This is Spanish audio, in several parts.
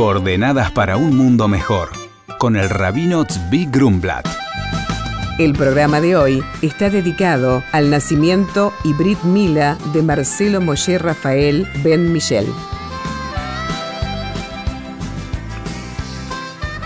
Coordenadas para un mundo mejor, con el rabino Tzvi Grumblat. El programa de hoy está dedicado al nacimiento y Brit Mila de Marcelo Moshe Rafael Ben Michel.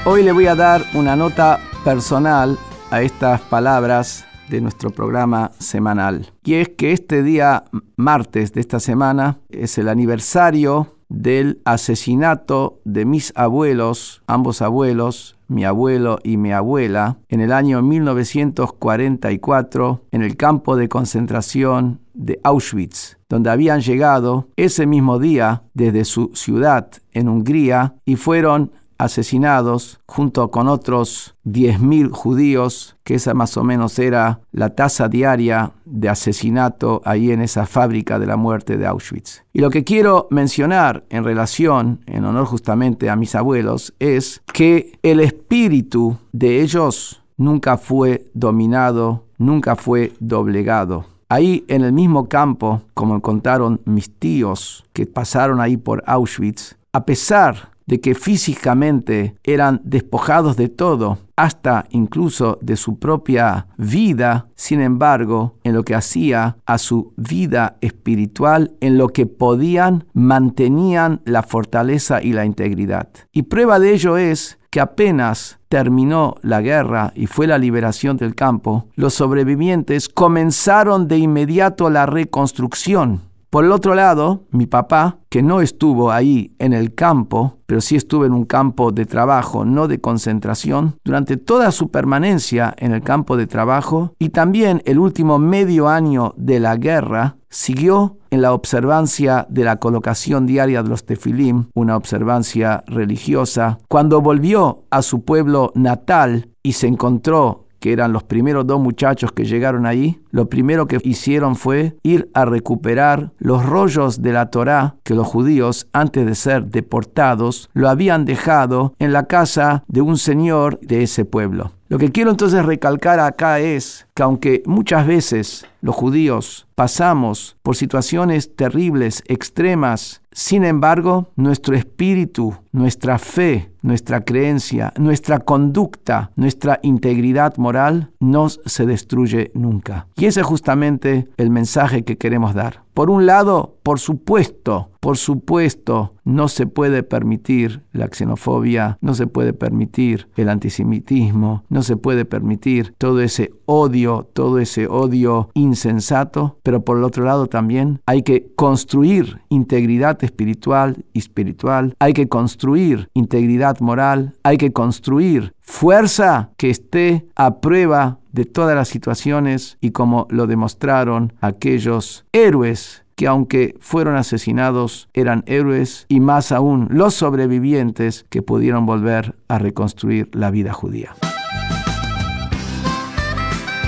Hoy le voy a dar una nota personal a estas palabras de nuestro programa semanal. Y es que este día martes de esta semana es el aniversario del asesinato de mis abuelos, ambos abuelos, mi abuelo y mi abuela, en el año 1944 en el campo de concentración de Auschwitz, donde habían llegado ese mismo día desde su ciudad en Hungría y fueron asesinados junto con otros 10.000 judíos, que esa más o menos era la tasa diaria de asesinato ahí en esa fábrica de la muerte de Auschwitz. Y lo que quiero mencionar en relación, en honor justamente a mis abuelos, es que el espíritu de ellos nunca fue dominado, nunca fue doblegado. Ahí en el mismo campo, como contaron mis tíos que pasaron ahí por Auschwitz, a pesar de que físicamente eran despojados de todo, hasta incluso de su propia vida, sin embargo, en lo que hacía a su vida espiritual, en lo que podían, mantenían la fortaleza y la integridad. Y prueba de ello es que apenas terminó la guerra y fue la liberación del campo, los sobrevivientes comenzaron de inmediato la reconstrucción por el otro lado, mi papá, que no estuvo ahí en el campo, pero sí estuvo en un campo de trabajo, no de concentración, durante toda su permanencia en el campo de trabajo y también el último medio año de la guerra, siguió en la observancia de la colocación diaria de los tefilim, una observancia religiosa. Cuando volvió a su pueblo natal y se encontró que eran los primeros dos muchachos que llegaron ahí, lo primero que hicieron fue ir a recuperar los rollos de la Torá que los judíos, antes de ser deportados, lo habían dejado en la casa de un señor de ese pueblo. Lo que quiero entonces recalcar acá es que aunque muchas veces los judíos pasamos por situaciones terribles, extremas, sin embargo, nuestro espíritu, nuestra fe, nuestra creencia, nuestra conducta, nuestra integridad moral no se destruye nunca. Y ese es justamente el mensaje que queremos dar. Por un lado, por supuesto, por supuesto, no se puede permitir la xenofobia, no se puede permitir el antisemitismo, no se puede permitir todo ese odio, todo ese odio insensato, pero por el otro lado también hay que construir integridad espiritual y espiritual, hay que construir integridad moral, hay que construir fuerza que esté a prueba de todas las situaciones y como lo demostraron aquellos héroes que aunque fueron asesinados eran héroes y más aún los sobrevivientes que pudieron volver a reconstruir la vida judía.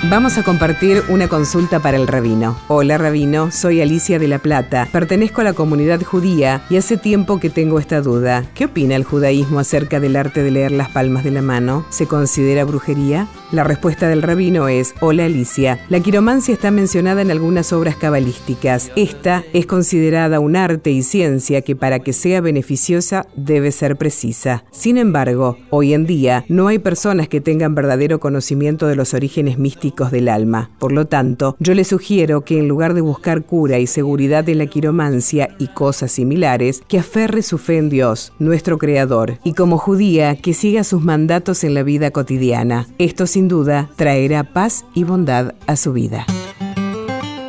Vamos a compartir una consulta para el rabino. Hola rabino, soy Alicia de la Plata, pertenezco a la comunidad judía y hace tiempo que tengo esta duda. ¿Qué opina el judaísmo acerca del arte de leer las palmas de la mano? ¿Se considera brujería? La respuesta del rabino es, hola Alicia, la quiromancia está mencionada en algunas obras cabalísticas. Esta es considerada un arte y ciencia que para que sea beneficiosa debe ser precisa. Sin embargo, hoy en día no hay personas que tengan verdadero conocimiento de los orígenes místicos del alma. Por lo tanto, yo le sugiero que en lugar de buscar cura y seguridad de la quiromancia y cosas similares, que aferre su fe en Dios, nuestro Creador, y como judía que siga sus mandatos en la vida cotidiana. Esto sin duda traerá paz y bondad a su vida.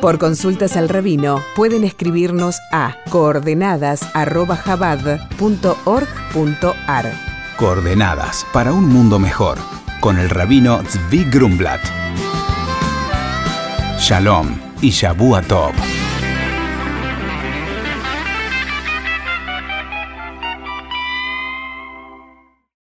Por consultas al rabino pueden escribirnos a coordenadas.jabad.org.ar. Coordenadas para un mundo mejor, con el rabino Tzvi Grumblat. Shalom y Shabu Tov.